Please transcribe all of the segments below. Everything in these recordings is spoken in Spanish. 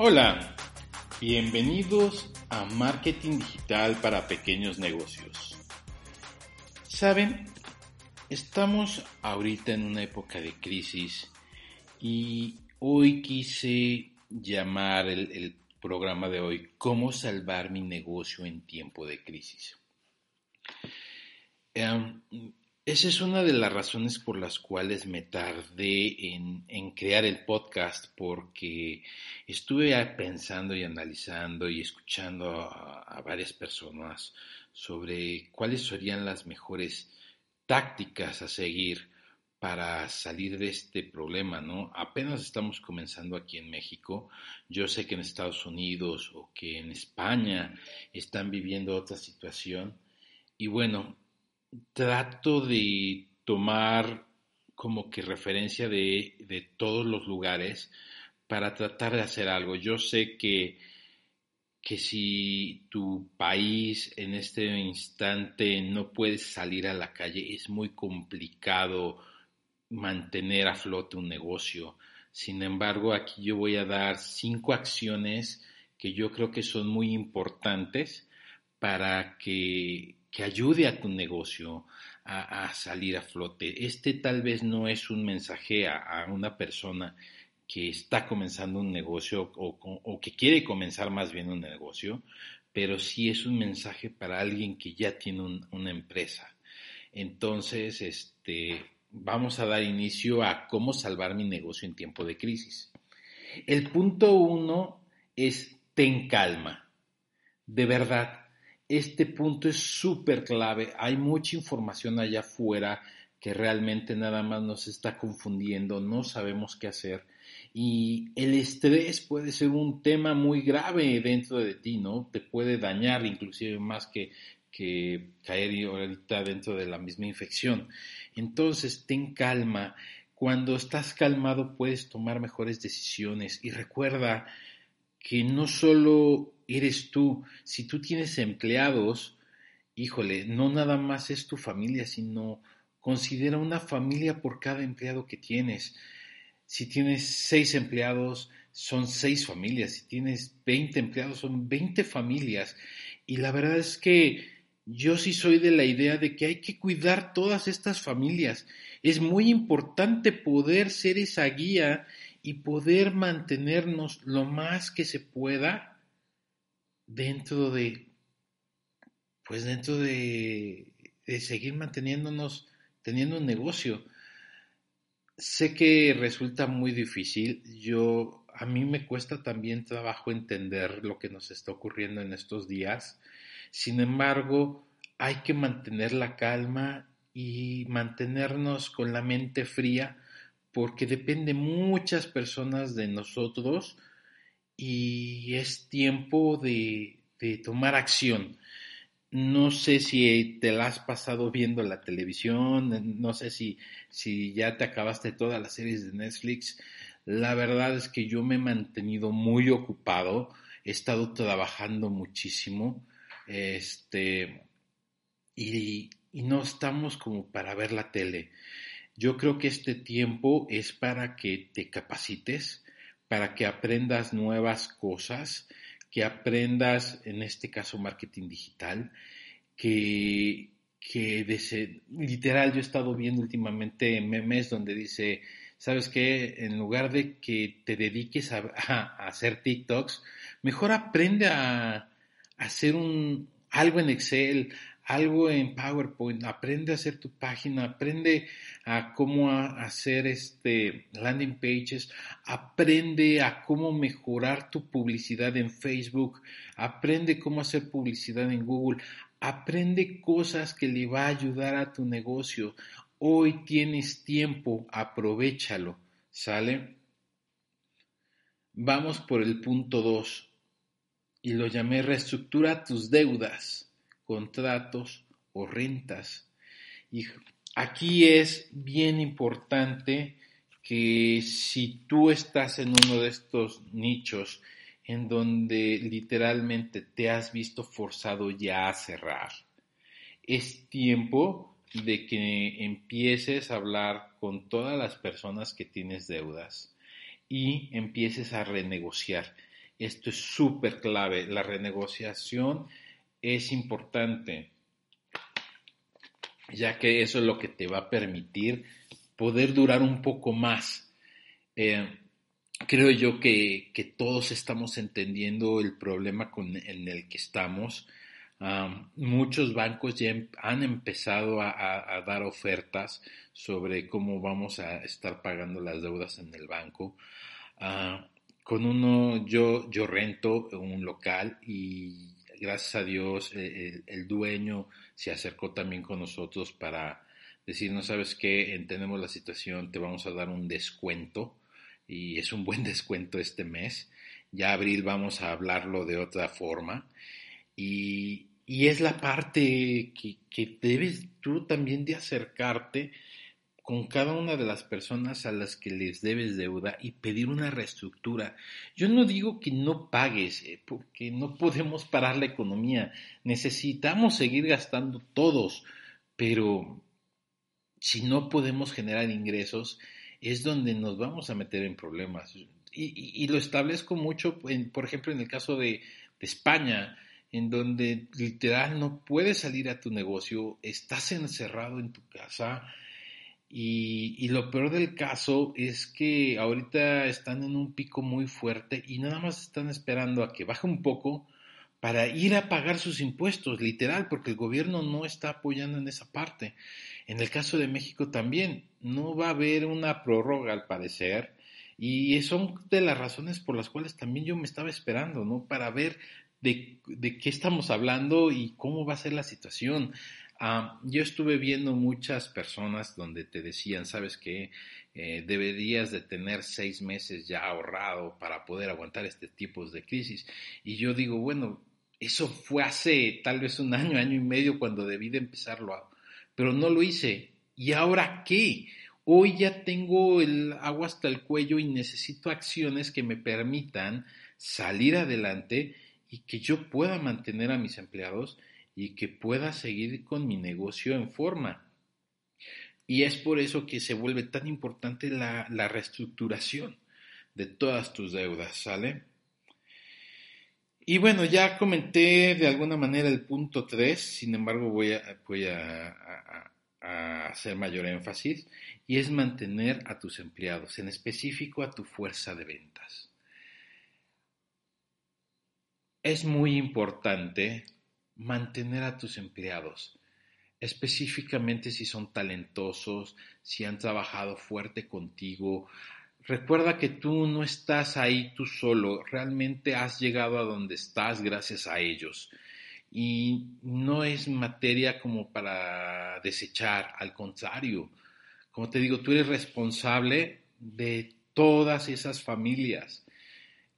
Hola, bienvenidos a Marketing Digital para Pequeños Negocios. Saben, estamos ahorita en una época de crisis y hoy quise llamar el, programa de hoy ¿Cómo salvar mi negocio en tiempo de crisis? Em, esa es una de las razones por las cuales me tardé en, crear el podcast, porque estuve pensando y analizando y escuchando a, varias personas sobre cuáles serían las mejores tácticas a seguir para salir de este problema, ¿no? Apenas estamos comenzando aquí en México. Yo sé que en Estados Unidos o que en España están viviendo otra situación. Y bueno, trato de tomar como que referencia de, de, todos los lugares para tratar de hacer algo. Yo sé que, que si tu país en este instante no puedes salir a la calle, es muy complicado mantener a flote un negocio. Sin embargo, aquí yo voy a dar cinco acciones que yo creo que son muy importantes para que que ayude a tu negocio a, salir a flote. Este tal vez no es un mensaje a, una persona que está comenzando un negocio o, que quiere comenzar más bien un negocio, pero sí es un mensaje para alguien que ya tiene una empresa. Entonces, este, vamos a dar inicio a cómo salvar mi negocio en tiempo de crisis. El punto uno es ten calma. De verdad, este punto es súper clave. Hay mucha información allá afuera que realmente nada más nos está confundiendo, no sabemos qué hacer. Y el estrés puede ser un tema muy grave dentro de ti, ¿no? Te puede dañar inclusive más que, que caer ahorita dentro de la misma infección. Entonces, ten calma. Cuando estás calmado puedes tomar mejores decisiones y recuerda que no solo eres tú. Si tú tienes empleados, híjole, no nada más es tu familia, sino considera una familia por cada empleado que tienes. Si tienes seis empleados, son seis familias. Si tienes 20 empleados, son 20 familias. Y la verdad es que yo sí soy de la idea de que hay que cuidar todas estas familias. Es muy importante poder ser esa guía y poder mantenernos lo más que se pueda dentro de, pues dentro de, de seguir manteniéndonos, teniendo un negocio. Sé que resulta muy difícil. Yo, a mí me cuesta también trabajo entender lo que nos está ocurriendo en estos días. Sin embargo, hay que mantener la calma y mantenernos con la mente fría porque depende muchas personas de nosotros y es tiempo de, tomar acción. No sé si te la has pasado viendo la televisión, no sé si, si ya te acabaste todas las series de Netflix. La verdad es que yo me he mantenido muy ocupado, he estado trabajando muchísimo, este, y, y no estamos como para ver la tele. Yo creo que este tiempo es para que te capacites, para que aprendas nuevas cosas, que aprendas, en este caso, marketing digital, que, que literal yo he estado viendo últimamente memes donde dice, ¿sabes qué? En lugar de que te dediques a, hacer TikToks, mejor aprende a, a hacer un, algo en Excel, algo en PowerPoint, aprende a hacer tu página, aprende a cómo hacer este landing pages, aprende a cómo mejorar tu publicidad en Facebook, aprende cómo hacer publicidad en Google, aprende cosas que le va a ayudar a tu negocio. Hoy tienes tiempo, aprovechalo, ¿sale? Vamos por el punto 2 y lo llamé reestructura tus deudas, contratos o rentas. Y aquí es bien importante que si tú estás en uno de estos nichos en donde literalmente te has visto forzado ya a cerrar, es tiempo de que empieces a hablar con todas las personas que tienes deudas y empieces a renegociar. Esto es súper clave. La renegociación es importante, ya que eso es lo que te va a permitir poder durar un poco más. Eh, creo yo que, todos estamos entendiendo el problema en el que estamos muchos bancos ya em, han empezado a, dar ofertas sobre cómo vamos a estar pagando las deudas en el banco. Ah, con uno yo, yo rento un local y gracias a Dios e, el, dueño se acercó también con nosotros para decir, no sabes qué, entendemos la situación, te vamos a dar un descuento y es un buen descuento este mes. Ya abril vamos a hablarlo de otra forma. Y, y es la parte que, debes tú también de acercarte con cada una de las personas a las que les debes deuda y pedir una reestructura. Yo no digo que no pagues, eh, porque no podemos parar la economía. Necesitamos seguir gastando todos, pero si no podemos generar ingresos, es donde nos vamos a meter en problemas. Y, lo establezco mucho, por ejemplo, en el caso de España en donde literal no puedes salir a tu negocio, estás encerrado en tu casa y, lo peor del caso es que ahorita están en un pico muy fuerte y nada más están esperando a que baje un poco para ir a pagar sus impuestos, literal, porque el gobierno no está apoyando en esa parte. En el caso de México también, no va a haber una prórroga al parecer, y son de las razones por las cuales también yo me estaba esperando, ¿no? Para ver de, qué estamos hablando y cómo va a ser la situación. Ah, yo estuve viendo muchas personas donde te decían, sabes que eh, deberías de tener seis meses ya ahorrado para poder aguantar este tipo de crisis. Y yo digo, bueno, eso fue hace tal vez un año, año y medio cuando debí de empezarlo, pero no lo hice. ¿Y ahora qué? Hoy ya tengo el agua hasta el cuello y necesito acciones que me permitan salir adelante y que yo pueda mantener a mis empleados y que pueda seguir con mi negocio en forma. Y es por eso que se vuelve tan importante la, reestructuración de todas tus deudas, ¿sale? Y bueno, ya comenté de alguna manera el punto 3, sin embargo voy a, voy a, hacer mayor énfasis, y es mantener a tus empleados, en específico a tu fuerza de ventas es muy importante mantener a tus empleados, específicamente si son talentosos, si han trabajado fuerte contigo. Recuerda que tú no estás ahí tú solo, realmente has llegado a donde estás gracias a ellos. Y no es materia como para desechar, al contrario. Como te digo, tú eres responsable de todas esas familias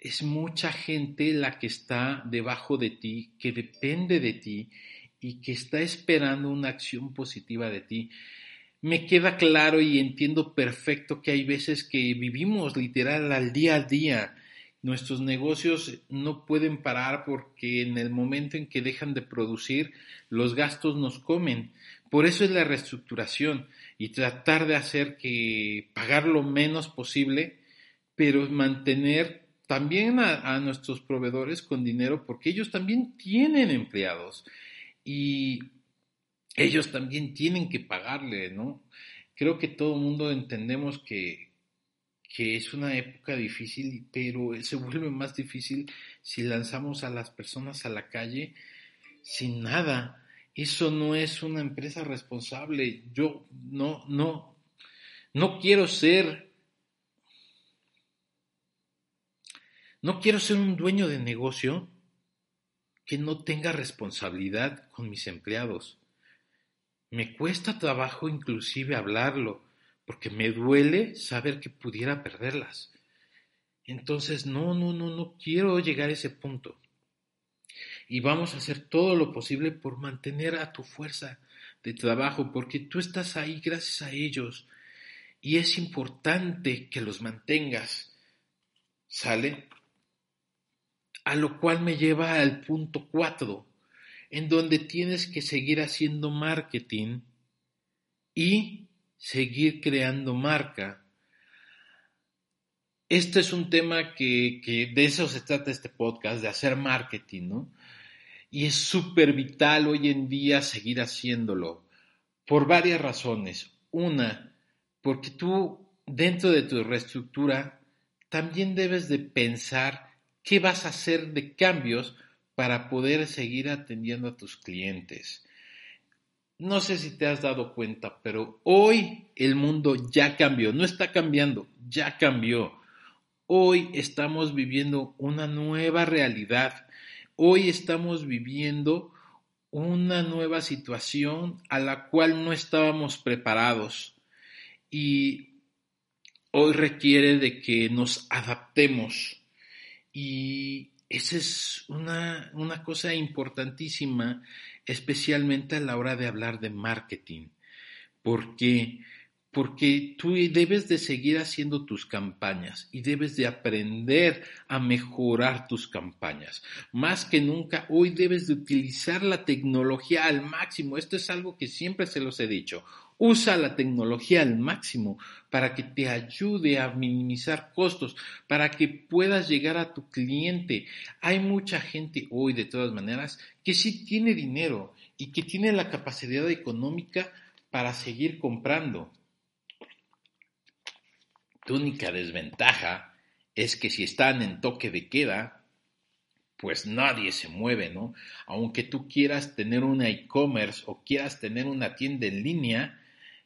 es mucha gente la que está debajo de ti, que depende de ti y que está esperando una acción positiva de ti. Me queda claro y entiendo perfecto que hay veces que vivimos literal al día a día. Nuestros negocios no pueden parar porque en el momento en que dejan de producir, los gastos nos comen. Por eso es la reestructuración y tratar de hacer que pagar lo menos posible, pero mantener también a, nuestros proveedores con dinero porque ellos también tienen empleados y ellos también tienen que pagarle, ¿no? Creo que todo el mundo entendemos que, que es una época difícil, pero se vuelve más difícil si lanzamos a las personas a la calle sin nada. Eso no es una empresa responsable. Yo no, no, no quiero ser No quiero ser un dueño de negocio que no tenga responsabilidad con mis empleados. me cuesta trabajo inclusive hablarlo, porque me duele saber que pudiera perderlas. Entonces, no, no, no, no quiero llegar a ese punto. Y vamos a hacer todo lo posible por mantener a tu fuerza de trabajo, porque tú estás ahí gracias a ellos. Y es importante que los mantengas. ¿Sale? A lo cual me lleva al punto cuatro en donde tienes que seguir haciendo marketing y seguir creando marca. Este es un tema que, de eso se trata este podcast, de hacer marketing, ¿no? Y es súper vital hoy en día seguir haciéndolo, por varias razones. Una, porque tú dentro de tu reestructura también debes de pensar qué vas a hacer de cambios para poder seguir atendiendo a tus clientes. No sé si te has dado cuenta, pero hoy el mundo ya cambió, no está cambiando, ya cambió. Hoy estamos viviendo una nueva realidad, hoy estamos viviendo una nueva situación a la cual no estábamos preparados y hoy requiere de que nos adaptemos y esa es una, una cosa importantísima, especialmente a la hora de hablar de marketing, porque porque tú debes de seguir haciendo tus campañas y debes de aprender a mejorar tus campañas. Más que nunca, hoy debes de utilizar la tecnología al máximo. Esto es algo que siempre se los he dicho. Usa la tecnología al máximo para que te ayude a minimizar costos, para que puedas llegar a tu cliente. Hay mucha gente hoy, de todas maneras, que sí tiene dinero y que tiene la capacidad económica para seguir comprando tu única desventaja es que si están en toque de queda, pues nadie se mueve, ¿no? Aunque tú quieras tener una e-commerce o quieras tener una tienda en línea,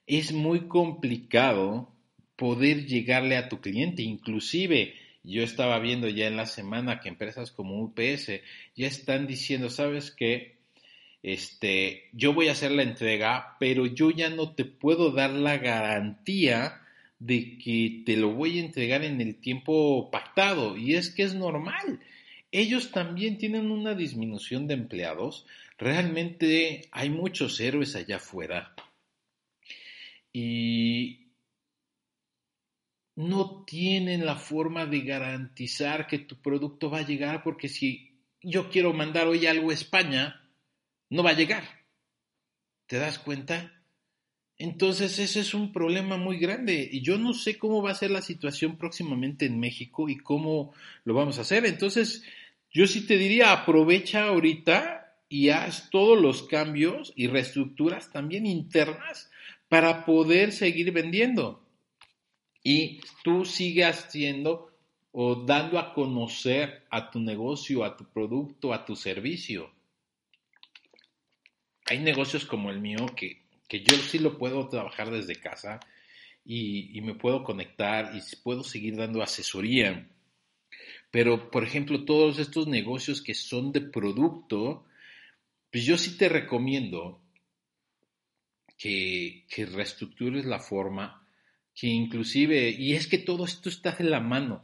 es muy complicado poder llegarle a tu cliente. Inclusive, yo estaba viendo ya en la semana que empresas como UPS ya están diciendo, ¿sabes qué? Este, yo voy a hacer la entrega, pero yo ya no te puedo dar la garantía de que te lo voy a entregar en el tiempo pactado. Y es que es normal. Ellos también tienen una disminución de empleados. Realmente hay muchos héroes allá afuera. Y no tienen la forma de garantizar que tu producto va a llegar porque si yo quiero mandar hoy algo a España, no va a llegar. ¿Te das cuenta? Entonces ese es un problema muy grande y yo no sé cómo va a ser la situación próximamente en México y cómo lo vamos a hacer. Entonces yo sí te diría, aprovecha ahorita y haz todos los cambios y reestructuras también internas para poder seguir vendiendo. Y tú sigas haciendo o dando a conocer a tu negocio, a tu producto, a tu servicio. Hay negocios como el mío que que yo sí lo puedo trabajar desde casa y, me puedo conectar y puedo seguir dando asesoría. Pero, por ejemplo, todos estos negocios que son de producto, pues yo sí te recomiendo que, reestructures la forma, que inclusive, y es que todo esto está en la mano.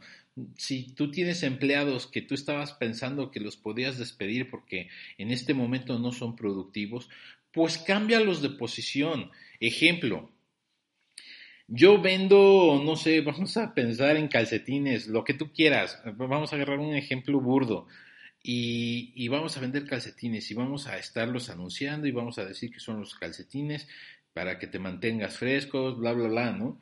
Si tú tienes empleados que tú estabas pensando que los podías despedir porque en este momento no son productivos, pues cámbialos de posición. Ejemplo, yo vendo, no sé, vamos a pensar en calcetines, lo que tú quieras. Vamos a agarrar un ejemplo burdo. Y, vamos a vender calcetines y vamos a estarlos anunciando y vamos a decir que son los calcetines para que te mantengas frescos, bla, bla, bla, ¿no?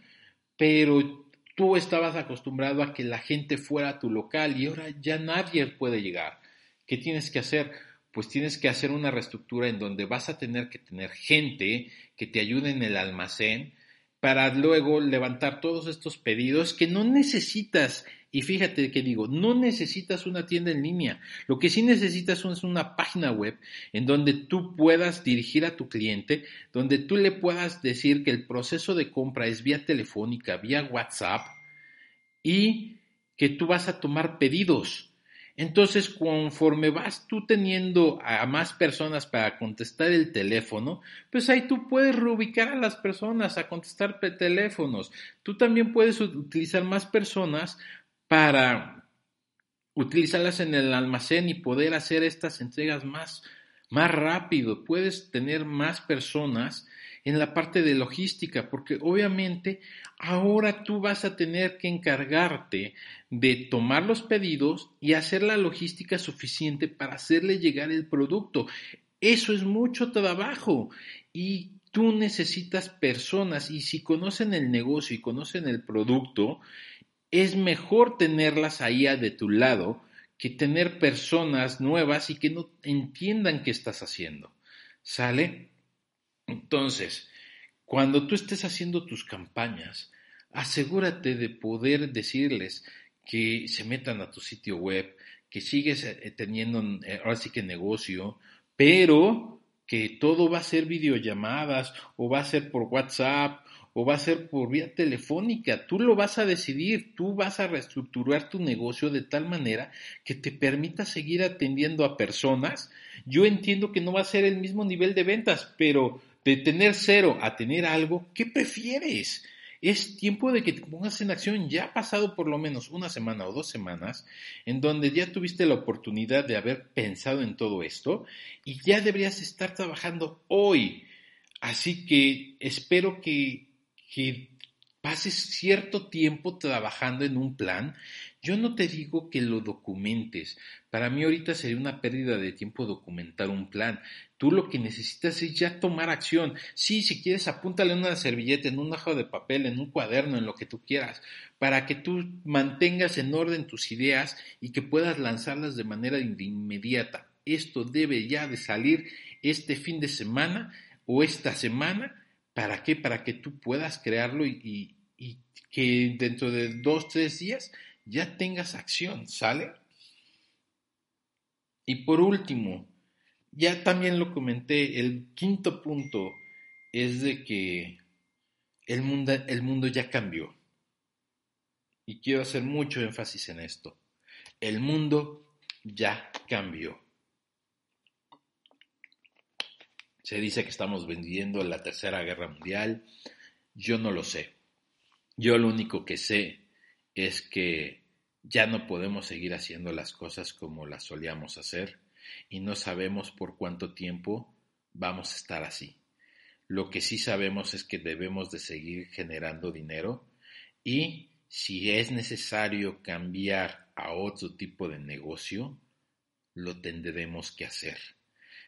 Pero tú estabas acostumbrado a que la gente fuera a tu local y ahora ya nadie puede llegar. ¿Qué tienes que hacer? pues tienes que hacer una reestructura en donde vas a tener que tener gente que te ayude en el almacén para luego levantar todos estos pedidos que no necesitas. Y fíjate que digo, no necesitas una tienda en línea. Lo que sí necesitas es una página web en donde tú puedas dirigir a tu cliente, donde tú le puedas decir que el proceso de compra es vía telefónica, vía WhatsApp y que tú vas a tomar pedidos Entonces, conforme vas tú teniendo a más personas para contestar el teléfono, pues ahí tú puedes reubicar a las personas a contestar teléfonos. Tú también puedes utilizar más personas para utilizarlas en el almacén y poder hacer estas entregas más, más rápido. Puedes tener más personas en la parte de logística, porque obviamente ahora tú vas a tener que encargarte de tomar los pedidos y hacer la logística suficiente para hacerle llegar el producto. Eso es mucho trabajo y tú necesitas personas y si conocen el negocio y conocen el producto, es mejor tenerlas ahí de tu lado que tener personas nuevas y que no entiendan qué estás haciendo. ¿Sale? Entonces, cuando tú estés haciendo tus campañas, asegúrate de poder decirles que se metan a tu sitio web, que sigues eh, teniendo eh, ahora sí que negocio, pero que todo va a ser videollamadas o va a ser por WhatsApp o va a ser por vía telefónica. Tú lo vas a decidir, tú vas a reestructurar tu negocio de tal manera que te permita seguir atendiendo a personas. Yo entiendo que no va a ser el mismo nivel de ventas, pero de tener cero a tener algo, ¿qué prefieres? Es tiempo de que te pongas en acción. Ya ha pasado por lo menos una semana o dos semanas en donde ya tuviste la oportunidad de haber pensado en todo esto y ya deberías estar trabajando hoy. Así que espero que, que pases cierto tiempo trabajando en un plan yo no te digo que lo documentes. Para mí ahorita sería una pérdida de tiempo documentar un plan. Tú lo que necesitas es ya tomar acción. Sí, si quieres, apúntale una servilleta, en un hoja de papel, en un cuaderno, en lo que tú quieras, para que tú mantengas en orden tus ideas y que puedas lanzarlas de manera inmediata. Esto debe ya de salir este fin de semana o esta semana. ¿Para qué? Para que tú puedas crearlo y que dentro de dos, tres días ya tengas acción, ¿sale? Y por último, ya también lo comenté, el quinto punto es de que el mundo, el mundo ya cambió. Y quiero hacer mucho énfasis en esto. El mundo ya cambió. Se dice que estamos vendiendo la tercera guerra mundial. Yo no lo sé. Yo lo único que sé es que ya no podemos seguir haciendo las cosas como las solíamos hacer y no sabemos por cuánto tiempo vamos a estar así. Lo que sí sabemos es que debemos de seguir generando dinero y si es necesario cambiar a otro tipo de negocio, lo tendremos que hacer.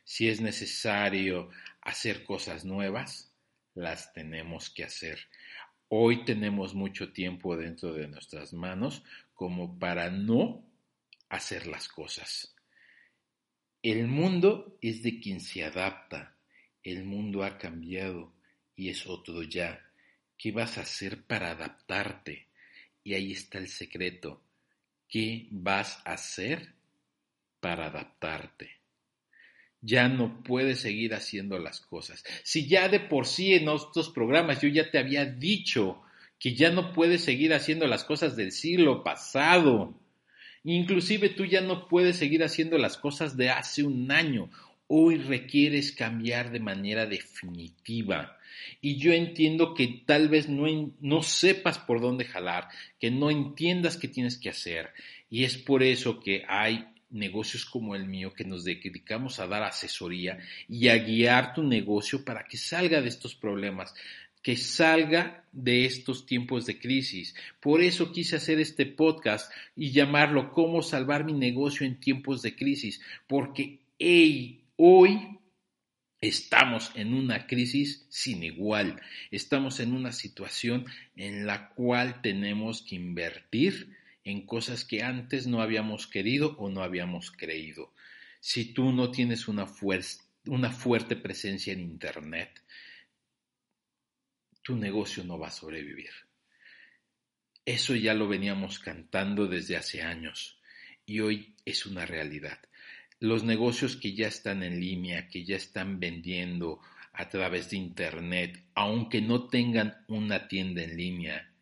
Si es necesario hacer cosas nuevas, las tenemos que hacer. Hoy tenemos mucho tiempo dentro de nuestras manos como para no hacer las cosas. El mundo es de quien se adapta. El mundo ha cambiado y es otro ya. ¿Qué vas a hacer para adaptarte? Y ahí está el secreto. ¿Qué vas a hacer para adaptarte? ya no puedes seguir haciendo las cosas. Si ya de por sí en otros programas yo ya te había dicho que ya no puedes seguir haciendo las cosas del siglo pasado, inclusive tú ya no puedes seguir haciendo las cosas de hace un año, hoy requieres cambiar de manera definitiva. Y yo entiendo que tal vez no, no sepas por dónde jalar, que no entiendas qué tienes que hacer. Y es por eso que hay negocios como el mío que nos dedicamos a dar asesoría y a guiar tu negocio para que salga de estos problemas, que salga de estos tiempos de crisis. Por eso quise hacer este podcast y llamarlo Cómo salvar mi negocio en tiempos de crisis, porque hoy Estamos en una crisis sin igual, estamos en una situación en la cual tenemos que invertir en cosas que antes no habíamos querido o no habíamos creído. Si tú no tienes una, una fuerte presencia en Internet, tu negocio no va a sobrevivir. Eso ya lo veníamos cantando desde hace años y hoy es una realidad. Los negocios que ya están en línea, que ya están vendiendo a través de Internet, aunque no tengan una tienda en línea,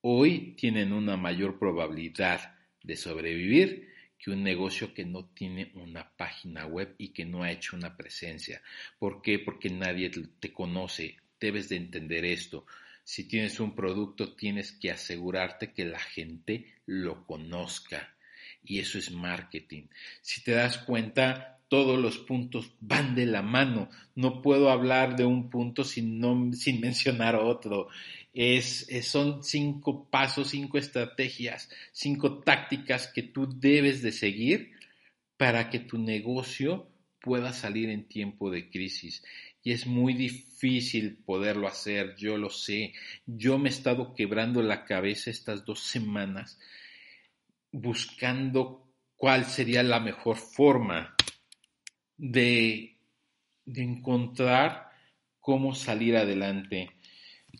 hoy tienen una mayor probabilidad de sobrevivir que un negocio que no tiene una página web y que no ha hecho una presencia. ¿Por qué? Porque nadie te conoce. Debes de entender esto. Si tienes un producto, tienes que asegurarte que la gente lo conozca. Y eso es marketing. Si te das cuenta, todos los puntos van de la mano. No puedo hablar de un punto sin, mencionar otro. Son cinco pasos, cinco estrategias, cinco tácticas que tú debes de seguir para que tu negocio pueda salir en tiempo de crisis. Y es muy difícil poderlo hacer, yo lo sé. Yo me he estado quebrando la cabeza estas dos semanas buscando cuál sería la mejor forma de, de encontrar cómo salir adelante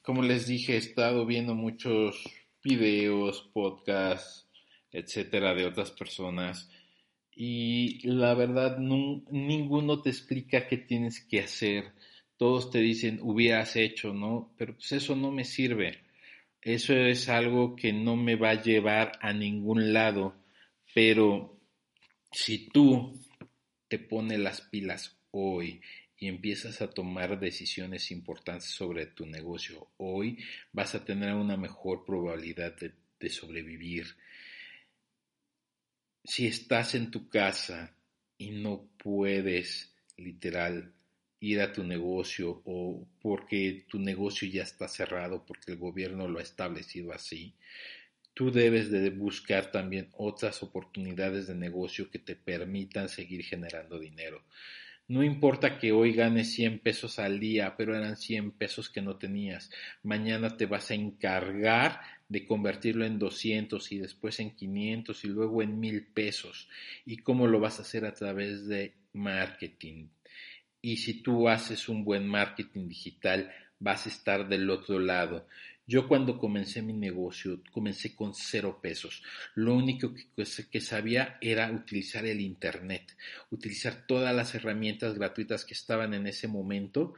como les dije, he estado viendo muchos videos, podcasts, etcétera, de otras personas. Y la verdad, ninguno te explica qué tienes que hacer. Todos te dicen, hubieras hecho, ¿no? Pero pues eso no me sirve. Eso es algo que no me va a llevar a ningún lado. Pero si tú te pones las pilas hoy y empiezas a tomar decisiones importantes sobre tu negocio hoy, vas a tener una mejor probabilidad de, sobrevivir. Si estás en tu casa y no puedes literal ir a tu negocio o porque tu negocio ya está cerrado porque el gobierno lo ha establecido así, tú debes de buscar también otras oportunidades de negocio que te permitan seguir generando dinero. No importa que hoy ganes 100 pesos al día, pero eran 100 pesos que no tenías. Mañana te vas a encargar de convertirlo en 200 y después en 500 y luego en 1000 pesos. ¿Y cómo lo vas a hacer a través de marketing? Y si tú haces un buen marketing digital, vas a estar del otro lado. Yo cuando comencé mi negocio, comencé con cero pesos. Lo único que, sabía era utilizar el Internet, utilizar todas las herramientas gratuitas que estaban en ese momento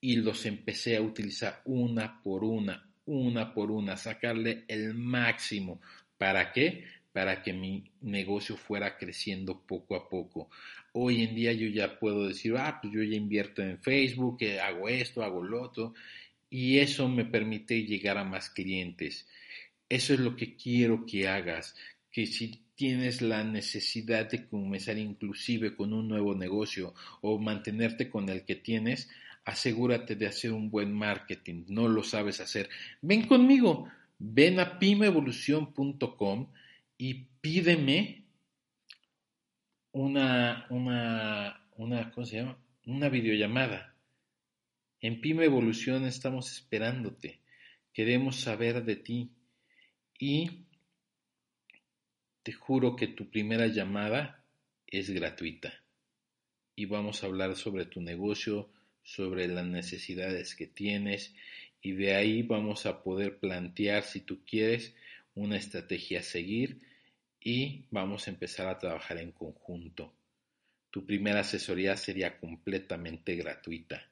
y los empecé a utilizar una por una, una por una, sacarle el máximo. ¿Para qué? Para que mi negocio fuera creciendo poco a poco. Hoy en día yo ya puedo decir, ah, pues yo ya invierto en Facebook, eh, hago esto, hago lo otro y eso me permite llegar a más clientes. Eso es lo que quiero que hagas, que si tienes la necesidad de comenzar inclusive con un nuevo negocio o mantenerte con el que tienes, asegúrate de hacer un buen marketing. No lo sabes hacer. Ven conmigo, ven a pimevolución.com y pídeme una, una, una, ¿cómo se videollamada en Pyme Evolución estamos esperándote. Queremos saber de ti y te juro que tu primera llamada es gratuita y vamos a hablar sobre tu negocio, sobre las necesidades que tienes y de ahí vamos a poder plantear si tú quieres una estrategia a seguir y vamos a empezar a trabajar en conjunto. Tu primera asesoría sería completamente gratuita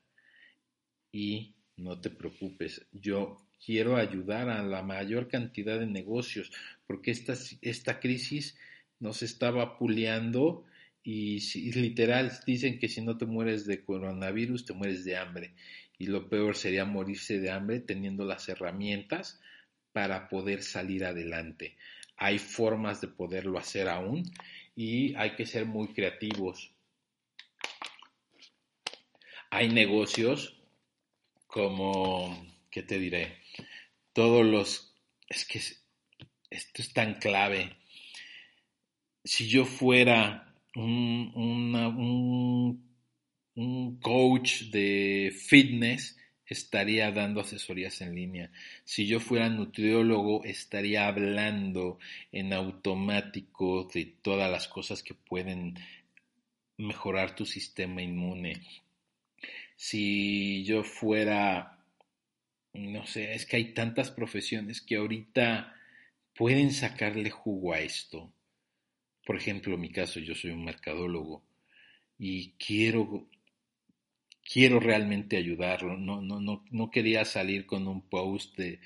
y no te preocupes, yo quiero ayudar a la mayor cantidad de negocios porque esta, esta crisis nos estaba puleando y, literal dicen que si no te mueres de coronavirus te mueres de hambre y lo peor sería morirse de hambre teniendo las herramientas para poder salir adelante. Hay formas de poderlo hacer aún y hay que ser muy creativos. Hay negocios como, ¿qué te diré? Todos los, es que esto es tan clave. Si yo fuera un, un, coach de fitness, estaría dando asesorías en línea. Si yo fuera nutriólogo, estaría hablando en automático de todas las cosas que pueden mejorar tu sistema inmune si yo fuera, no sé, es que hay tantas profesiones que ahorita pueden sacarle jugo a esto. Por ejemplo, en mi caso, yo soy un mercadólogo y quiero, quiero realmente ayudarlo. No, no, no, no quería salir con un post de,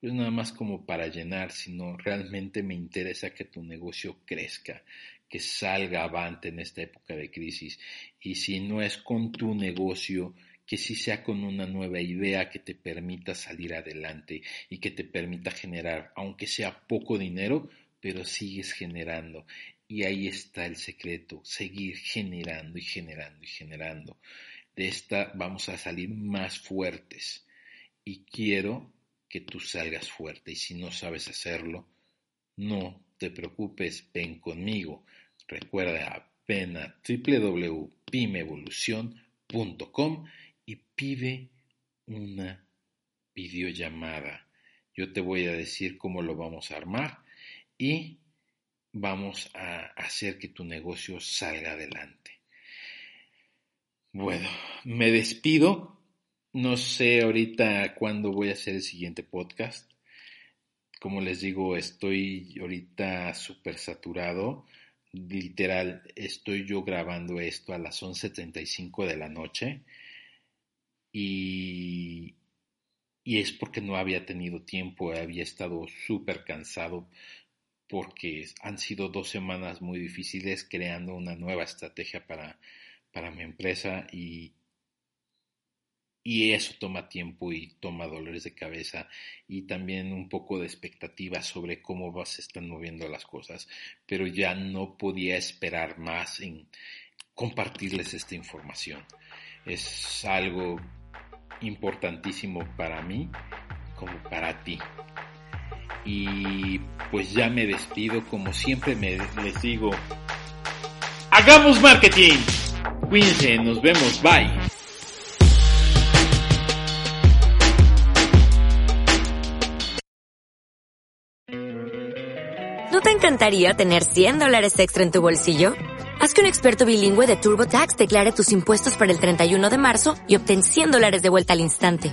pues nada más como para llenar, sino realmente me interesa que tu negocio crezca, que salga avante en esta época de crisis. Y si no es con tu negocio, que sí sea con una nueva idea que te permita salir adelante y que te permita generar, aunque sea poco dinero, pero sigues generando. Y ahí está el secreto, seguir generando y generando y generando. De esta vamos a salir más fuertes. Y quiero que tú salgas fuerte. Y si no sabes hacerlo, no te preocupes, ven conmigo. Recuerda, ven a www.pimevolucion.com y pide una videollamada. Yo te voy a decir cómo lo vamos a armar y vamos a hacer que tu negocio salga adelante. Bueno, me despido. No sé ahorita cuándo voy a hacer el siguiente podcast. Como les digo, estoy ahorita súper saturado. Literal, estoy yo grabando esto a las 11.35 de la noche. Y, y es porque no había tenido tiempo, había estado súper cansado porque han sido dos semanas muy difíciles creando una nueva estrategia para, para mi empresa y, y eso toma tiempo y toma dolores de cabeza y también un poco de expectativa sobre cómo se están moviendo las cosas, pero ya no podía esperar más en compartirles esta información. Es algo importantísimo para mí como para ti. Y pues ya me despido, como siempre me les digo, hagamos marketing. Cuídense, nos vemos, bye. ¿No te encantaría tener 100 dólares extra en tu bolsillo? Haz que un experto bilingüe de TurboTax declare tus impuestos para el 31 de marzo y obtén 100 dólares de vuelta al instante.